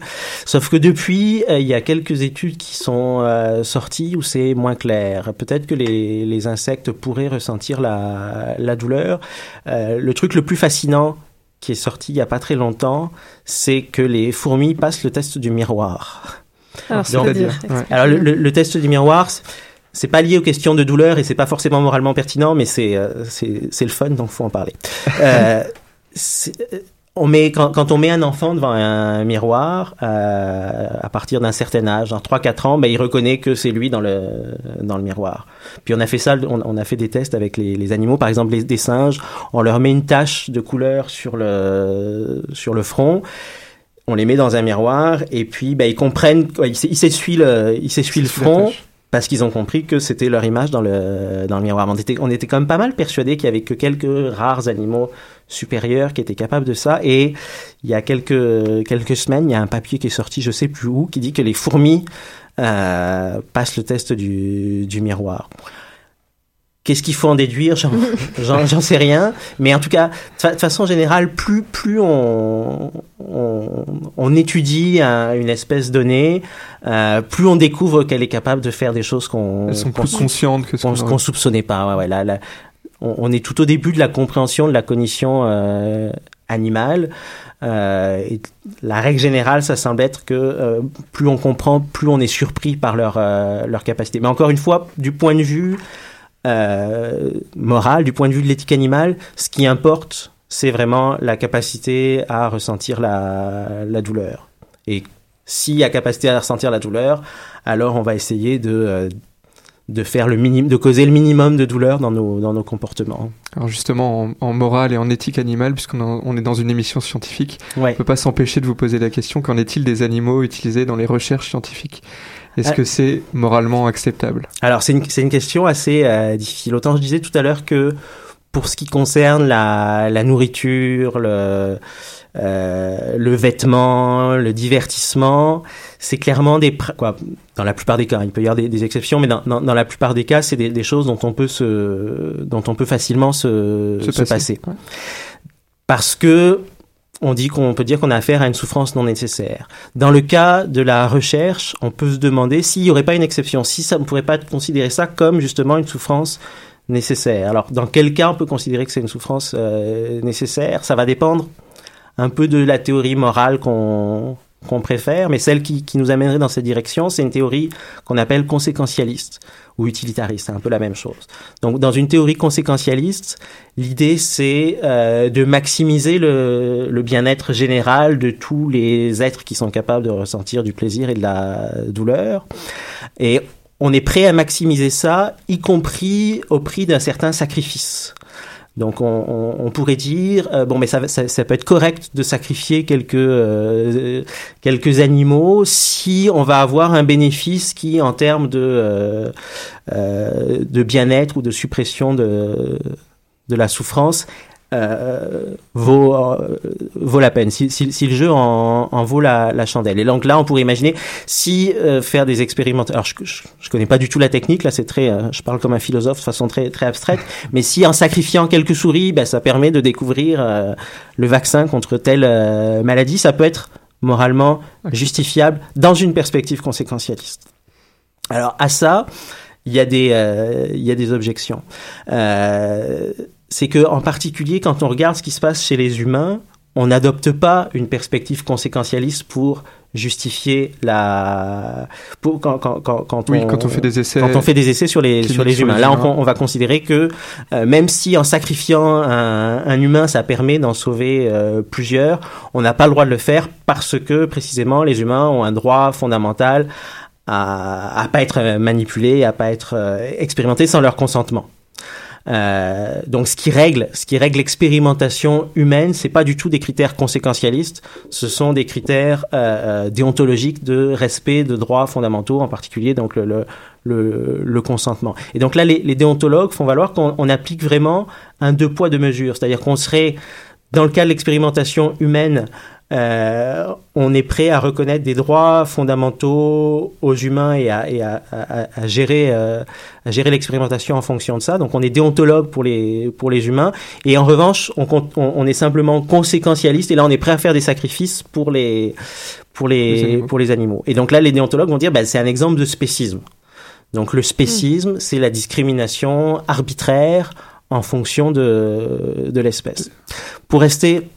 Sauf que depuis, euh, il y a quelques études qui sont euh, sorties où c'est moins clair. Peut-être que les, les insectes pourraient ressentir la, la douleur. Euh, le truc le plus fascinant qui est sorti il y a pas très longtemps, c'est que les fourmis passent le test du miroir. Alors, Donc, ouais. Alors le, le- le test du miroir, c'est- pas lié aux questions de douleur et c'est pas forcément moralement pertinent, mais c'est euh, c'est c'est le fun, donc faut en parler. Euh, on met quand, quand on met un enfant devant un miroir euh, à partir d'un certain âge, genre 3-4 ans, ben il reconnaît que c'est lui dans le dans le miroir. Puis on a fait ça, on, on a fait des tests avec les, les animaux, par exemple les, des singes, on leur met une tache de couleur sur le sur le front on les met dans un miroir et puis ben, ils comprennent, ils s'essuient le, ils s'essuient le front. Parce qu'ils ont compris que c'était leur image dans le, dans le miroir. On était, on était quand même pas mal persuadés qu'il y avait que quelques rares animaux supérieurs qui étaient capables de ça. Et il y a quelques, quelques semaines, il y a un papier qui est sorti, je sais plus où, qui dit que les fourmis euh, passent le test du, du miroir. Qu'est-ce qu'il faut en déduire J'en j'en- j'en sais rien. Mais en tout cas, de fa- de façon générale, plus, plus on, on, on étudie un- une espèce donnée, euh, plus on découvre qu'elle est capable de faire des choses qu'on Elles sont qu'on plus conscientes que ce qu'on soupçonnait pas. Ouais, ouais, là, là, on, on est tout au début de la compréhension de la cognition euh, animale. Euh, et la règle générale, ça semble être que euh, plus on comprend, plus on est surpris par leur, euh, leur capacité. Mais encore une fois, du point de vue euh, moral, du point de vue de l'éthique animale, ce qui importe, c'est vraiment la capacité à ressentir la, la douleur. Et s'il y a capacité à ressentir la douleur, alors on va essayer de, euh, de faire le minimum, de causer le minimum de douleur dans nos, dans nos comportements. Alors justement, en, en morale et en éthique animale, puisqu'on on est dans une émission scientifique, Ouais. on peut pas s'empêcher de vous poser la question, qu'en est-il des animaux utilisés dans les recherches scientifiques? Est-ce Ah. que c'est moralement acceptable? Alors c'est une, une question assez euh, difficile. Autant je disais tout à l'heure que pour ce qui concerne la, la nourriture, le, euh, le vêtement, le divertissement, c'est clairement des... Quoi, dans la plupart des cas, il peut y avoir des, des exceptions, mais dans, dans, dans la plupart des cas, c'est des, des choses dont on peut, se, dont on peut facilement se, Se se passer. passer. Ouais. Parce que on dit qu'on peut dire qu'on a affaire à une souffrance non nécessaire. Dans le cas de la recherche, on peut se demander s'il n'y aurait pas une exception, si ça ne pourrait pas considérer ça comme justement une souffrance nécessaire. Alors, dans quel cas on peut considérer que c'est une souffrance euh, nécessaire? Ça va dépendre un peu de la théorie morale qu'on qu'on préfère, mais celle qui, qui nous amènerait dans cette direction, c'est une théorie qu'on appelle conséquentialiste ou utilitariste, c'est un peu la même chose. Donc dans une théorie conséquentialiste, l'idée c'est euh, de maximiser le, le bien-être général de tous les êtres qui sont capables de ressentir du plaisir et de la douleur. Et on est prêt à maximiser ça, y compris au prix d'un certain sacrifice. Donc on, pourrait dire euh, bon mais ça, peut être correct de sacrifier quelques euh, quelques animaux si on va avoir un bénéfice qui en termes de euh, bien-être ou de suppression de la souffrance euh, vaut, euh, vaut la peine, si, si, si le jeu en, en vaut la, la, chandelle. Et donc là, on pourrait imaginer si euh, faire des expérimentations. Alors, je, je, je, connais pas du tout la technique. Là, c'est très, je parle comme un philosophe de façon très très abstraite. Mais si en sacrifiant quelques souris, ben, ça permet de découvrir le vaccin contre telle maladie, ça peut être moralement justifiable dans une perspective conséquentialiste. Alors à ça, il y a des il y a des objections. Euh, c'est que en particulier quand on regarde ce qui se passe chez les humains, on n'adopte pas une perspective conséquentialiste pour justifier la pour quand quand quand, quand oui, on quand on fait des essais quand on fait des essais sur les sur les humains. Là, on, on, va considérer que euh, même si en sacrifiant un, un humain, ça permet d'en sauver euh, plusieurs, on n'a pas le droit de le faire parce que précisément les humains ont un droit fondamental à, à pas être manipulés, à pas être euh, expérimentés sans leur consentement. Euh, donc, ce qui règle, ce qui règle l'expérimentation humaine, c'est pas du tout des critères conséquentialistes. Ce sont des critères euh, déontologiques de respect de droits fondamentaux, en particulier donc le, le, le, le consentement. Et donc là, les, les déontologues font valoir qu'on applique vraiment un deux poids deux mesures, c'est-à-dire qu'on serait dans le cas de l'expérimentation humaine, euh, on est prêt à reconnaître des droits fondamentaux aux humains et à, et à, à, à gérer, euh, à gérer l'expérimentation en fonction de ça. Donc on est déontologue pour les, pour les humains. Et en revanche, on, on, on, est simplement conséquentialiste. Et là, on est prêt à faire des sacrifices pour les, pour les, les pour les animaux. Et donc là, les déontologues vont dire, bah, c'est un exemple de spécisme. Donc le spécisme, mmh. c'est la discrimination arbitraire en fonction de, de l'espèce. Pour rester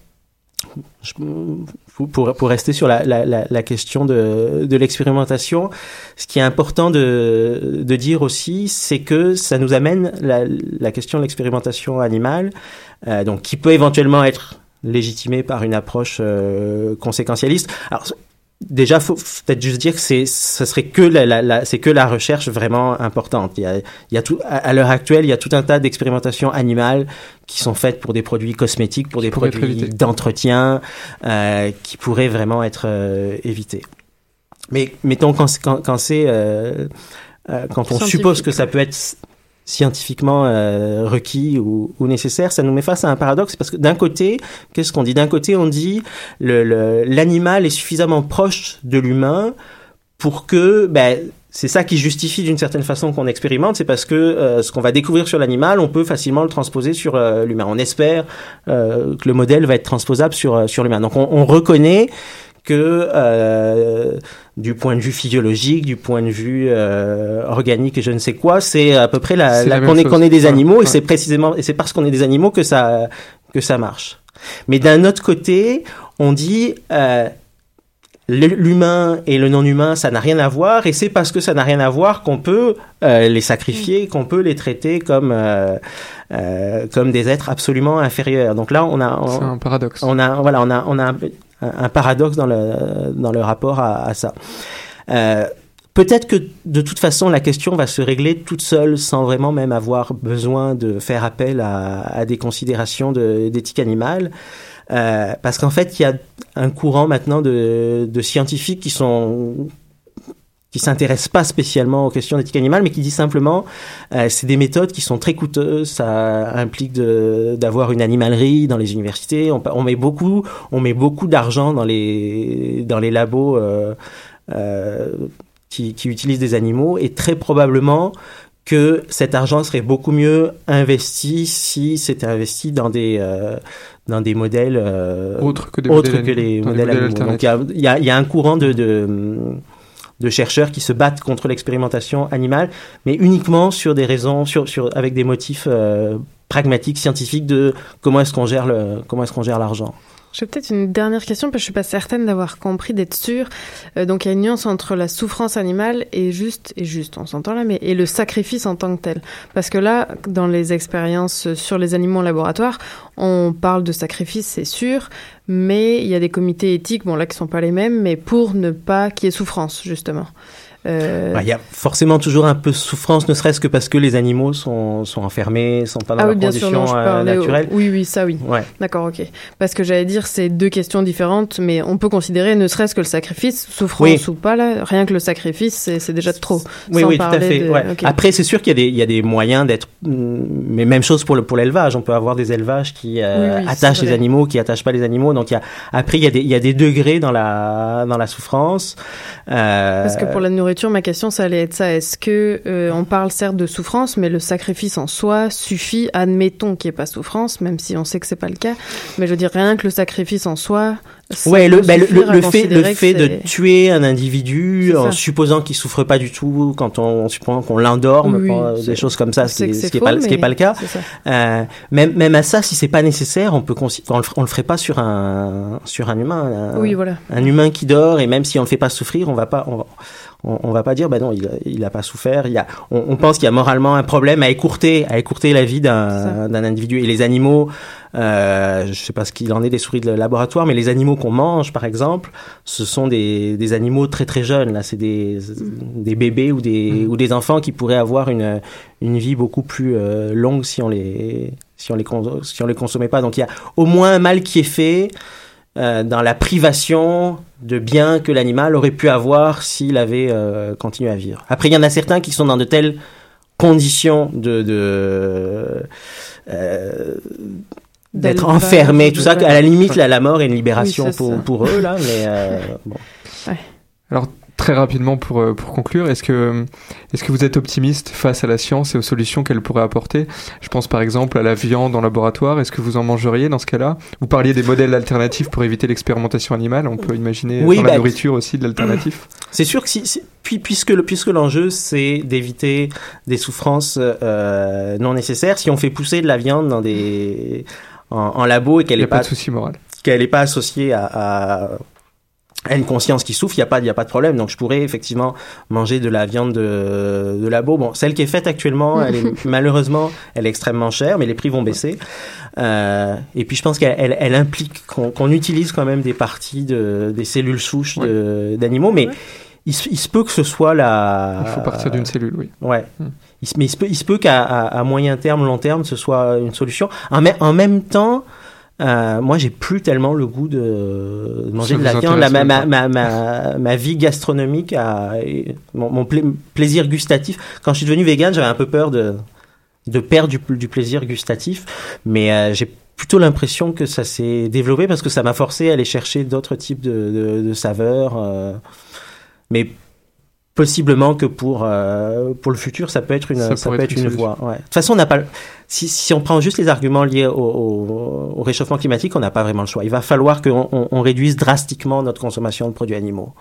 pour, rester sur la, question de, l'expérimentation, ce qui est important de, de dire aussi, c'est que ça nous amène la, la question de l'expérimentation animale, euh, donc qui peut éventuellement être légitimée par une approche euh, conséquentialiste. Alors, déjà faut peut-être juste dire que c'est ce serait que la, la, la c'est que la recherche vraiment importante. Il y a, il y a tout à, à l'heure actuelle il y a tout un tas d'expérimentations animales qui sont faites pour des produits cosmétiques pour des produits d'entretien euh, qui pourraient vraiment être euh, évités. Mais mettons quand quand, quand c'est euh, euh quand on suppose que ça peut être scientifiquement euh, requis ou, ou, nécessaire, ça nous met face à un paradoxe parce que d'un côté, qu'est-ce qu'on dit? D'un côté, on dit l'animal le, est suffisamment proche de l'humain pour que ben, c'est ça qui justifie d'une certaine façon qu'on expérimente, c'est parce que euh, ce qu'on va découvrir sur l'animal, on peut facilement le transposer sur euh, l'humain. On espère euh, que le modèle va être transposable sur sur l'humain. Donc on, on reconnaît que euh, du point de vue physiologique, du point de vue euh, organique et je ne sais quoi, c'est à peu près la, la, la qu'on est qu'on est des animaux ouais. et c'est précisément et c'est parce qu'on est des animaux que ça que ça marche. Mais d'un autre côté, on dit euh, l'humain et le non-humain, ça n'a rien à voir, et c'est parce que ça n'a rien à voir qu'on peut euh, les sacrifier, qu'on peut les traiter comme euh, euh, comme des êtres absolument inférieurs. Donc là, on a c'est un paradoxe. On a voilà, on a on a un, un paradoxe dans le dans le rapport à, à ça. Euh, Peut-être que de toute façon la question va se régler toute seule sans vraiment même avoir besoin de faire appel à, à des considérations d'éthique animale. Euh, parce qu'en fait, il y a un courant maintenant de, scientifiques qui sont qui s'intéressent pas spécialement aux questions d'éthique animale, mais qui disent simplement euh, c'est des méthodes qui sont très coûteuses. Ça implique d'avoir une animalerie dans les universités. On, met beaucoup, on met beaucoup d'argent dans les dans les labos euh, euh, qui utilisent des animaux, et très probablement que cet argent serait beaucoup mieux investi si c'était investi dans des euh, dans des modèles euh, autres que, des autres modèles, que les modèles, modèles animaux. Donc il y a, y, a, y a un courant de, de de chercheurs qui se battent contre l'expérimentation animale, mais uniquement sur des raisons, sur, sur, avec des motifs euh, pragmatiques, scientifiques de comment est-ce qu'on gère le, comment est-ce qu'on gère l'argent. J'ai peut-être une dernière question parce que je suis pas certaine d'avoir compris, d'être sûre. Euh, donc il y a une nuance entre la souffrance animale et juste, et juste, on s'entend là, mais et le sacrifice en tant que tel. Parce que là, dans les expériences sur les animaux en laboratoire, on parle de sacrifice, c'est sûr, mais il y a des comités éthiques, bon là qui sont pas les mêmes, mais pour ne pas qu'il y ait souffrance justement. Euh, Bah, Il y a forcément toujours un peu de souffrance, ne serait-ce que parce que les animaux sont, sont enfermés, sont pas dans ah oui, leurs bien sûr, conditions non, je euh, parlais. naturelles. Oui, oui, ça oui. Ouais. D'accord, ok. Parce que j'allais dire, c'est deux questions différentes, mais on peut considérer, ne serait-ce que le sacrifice, souffrance Oui. ou pas, là, rien que le sacrifice, c'est déjà trop. Oui, Sans oui, tout à fait. de- ouais. ok. Après, c'est sûr qu'il y a des, il y a des moyens d'être, hum, mais même chose pour le, pour l'élevage. On peut avoir des élevages qui euh, Oui, attachent les animaux, qui attachent pas les animaux. Donc, il y a, après, il y a des, il y a des degrés dans la, dans la souffrance. Euh, Parce que pour la nourriture, ma question, ça allait être ça. Est-ce que euh, on parle certes de souffrance, mais le sacrifice en soi suffit Admettons qu'il n'y ait pas souffrance, même si on sait que c'est pas le cas. Mais je veux dire, rien que le sacrifice en soi. Ouais, le, bah, le, le fait, le de tuer un individu en supposant qu'il souffre pas du tout, quand on, on suppose qu'on l'endorme, Oui, des choses comme ça, ce qui, que est- c'est ce qui est faux, pas, ce qui est mais pas le cas. Euh, même, même à ça, si c'est pas nécessaire, on peut on le, on le ferait pas sur un, sur un humain. Un, Oui, voilà. Un humain qui dort et même si on le fait pas souffrir, on va pas, on, va- on, on va pas dire, bah non, il, il a pas souffert. Il y a, on, on pense qu'il y a moralement un problème à écourter, à écourter la vie d'un, d'un individu. Et les animaux, euh, je sais pas ce qu'il en est des souris de laboratoire, mais les animaux qu'on mange, par exemple, ce sont des, des animaux très très jeunes. Là, c'est des, des bébés ou des, ou des enfants qui pourraient avoir une, une vie beaucoup plus euh, longue si on les, si on les, si on les consommait pas. Donc il y a au moins un mal qui est fait euh, dans la privation de biens que l'animal aurait pu avoir s'il avait euh, continué à vivre. Après, il y en a certains qui sont dans de telles conditions de, de euh, d'être enfermés, tout ça, qu'à la limite, la, la mort est une libération Oui, pour, eux, là, mais euh, bon. Alors très rapidement pour, euh, pour conclure, est-ce que, est-ce que vous êtes optimiste face à la science et aux solutions qu'elle pourrait apporter? Je pense par exemple à la viande en laboratoire, est-ce que vous en mangeriez dans ce cas-là? Vous parliez des modèles alternatifs pour éviter l'expérimentation animale, on peut imaginer Oui, dans bah, la nourriture aussi de l'alternatif. C'est sûr que si, si- puis, puisque le puisque l'enjeu c'est d'éviter des souffrances euh, non nécessaires, si on fait pousser de la viande dans des en, en labo et qu'elle n'est pas pas, de souci moral. qu'elle n'est pas associée à une conscience qui souffre, il n'y a pas il y a pas de problème. Donc je pourrais effectivement manger de la viande de, de labo. Bon, celle qui est faite actuellement, elle est malheureusement elle est extrêmement chère, mais les prix vont baisser. Euh, et puis je pense qu'elle elle, elle implique qu'on qu'on utilise quand même des parties de des cellules souches de- d'animaux, mais il, se, il se peut que ce soit la. Il faut partir d'une cellule, oui. Ouais. Hmm. Il mais il se peut, il se peut qu'à à, à moyen terme, long terme, ce soit une solution. En, en même temps, euh, moi, j'ai plus tellement le goût de, de manger Ça de la viande. La- ma, ma, ma, ma, ma vie gastronomique, a, mon, mon pla- plaisir gustatif. Quand je suis devenu vegan, j'avais un peu peur de, de perdre du, du plaisir gustatif, mais euh, j'ai plutôt l'impression que ça s'est développé parce que ça m'a forcé à aller chercher d'autres types de, de, de saveurs. euh, mais possiblement que pour euh, pour le futur ça peut être une Ça peut être être une voie ouais. de toute façon on n'a pas si, si on prend juste les arguments liés au, au, au réchauffement climatique on n'a pas vraiment le choix. Il va falloir qu'on on, on réduise drastiquement notre consommation de produits animaux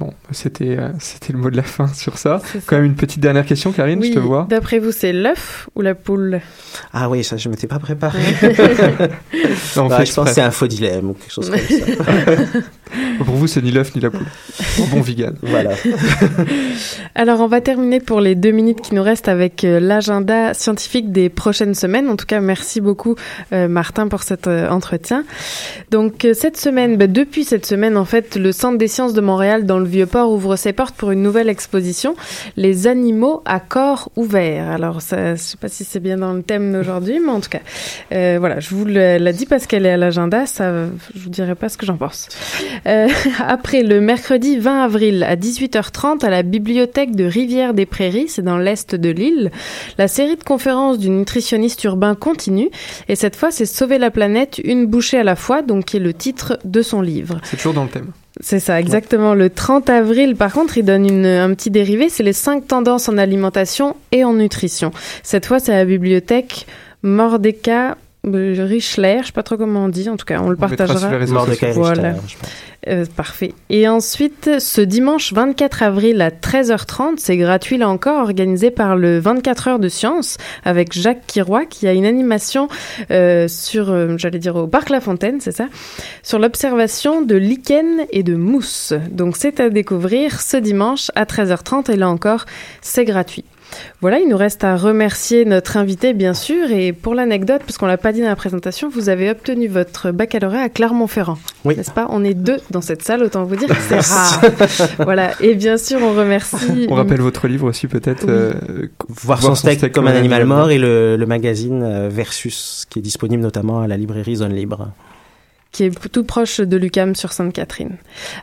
Bon, c'était euh, c'était le mot de la fin sur ça. C'est ça. Quand même une petite dernière question, Karine, Oui, je te vois. d'après vous, c'est l'œuf ou la poule? Ah oui ça je m'étais pas préparé Non, Bah, je pense que c'est un faux dilemme ou quelque chose comme ça Pour vous, c'est ni l'œuf ni la poule. Bon vegan. voilà Alors, on va terminer pour les deux minutes qui nous restent avec euh, l'agenda scientifique des prochaines semaines. En tout cas, merci beaucoup, euh, Martin, pour cet euh, entretien. Donc, euh, cette semaine, bah, depuis cette semaine, en fait, le Centre des sciences de Montréal, dans le Vieux-Port, ouvre ses portes pour une nouvelle exposition, Les animaux à corps ouvert. Alors, ça, je sais pas si c'est bien dans le thème d'aujourd'hui, mais en tout cas, euh, voilà, je vous le- la dis parce qu'elle est à l'agenda. Ça, je vous dirai pas ce que j'en pense. Euh, après, le mercredi 20 avril à 18h30 à la bibliothèque de Rivière-des-Prairies, c'est dans l'est de l'île, la série de conférences du nutritionniste urbain continue. Et cette fois, c'est Sauver la planète, une bouchée à la fois, donc qui est le titre de son livre. C'est toujours dans le thème. C'est ça, exactement. Le 30 avril, par contre, il donne une- un petit dérivé, c'est les cinq tendances en alimentation et en nutrition. Cette fois, c'est à la bibliothèque Mordecai Richler, je sais pas trop comment on dit, en tout cas, on le On partagera. sur les réseaux Mordecai sociaux. Voilà. Richter, je pense. Euh, parfait. Et ensuite, ce dimanche 24 avril à 13h30, c'est gratuit là encore, organisé par le 24 heures de science avec Jacques Quiroy qui a une animation euh, sur, euh, j'allais dire au Parc La Fontaine, c'est ça, sur l'observation de lichen et de mousse. Donc c'est à découvrir ce dimanche à 13h30 et là encore, c'est gratuit. Voilà, il nous reste à remercier notre invité, bien sûr. Et pour l'anecdote, parce qu'on l'a pas dit dans la présentation, vous avez obtenu votre baccalauréat à Clermont-Ferrand. Oui. N'est-ce pas? On est deux dans cette salle, autant vous dire que c'est rare. voilà. Et bien sûr, on remercie. On rappelle votre livre aussi, peut-être. Oui. euh, Voir, son steak, comme un animal mort et le, le magazine euh, Versus, qui est disponible notamment à la librairie Zone Libre. Qui est tout proche de Lucam sur Sainte-Catherine,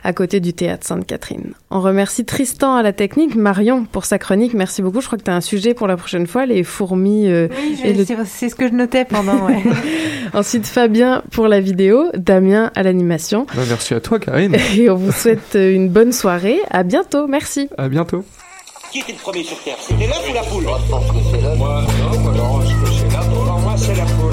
à côté du théâtre Sainte-Catherine. On remercie Tristan à la technique, Marion pour sa chronique. Merci beaucoup. Je crois que tu as un sujet pour la prochaine fois, les fourmis. euh, Oui, je- le- c'est ce que je notais pendant. Ouais. Ensuite, Fabien pour la vidéo, Damien à l'animation. Bah, merci à toi, Karine. Et on vous souhaite euh, une bonne soirée. À bientôt. Merci. À bientôt. Qui était le premier sur Terre? C'était l'œuf ou la poule? Moi, je pense que c'est là. Moi, non, moi, j'arrange que c'est. Pour moi, c'est la poule.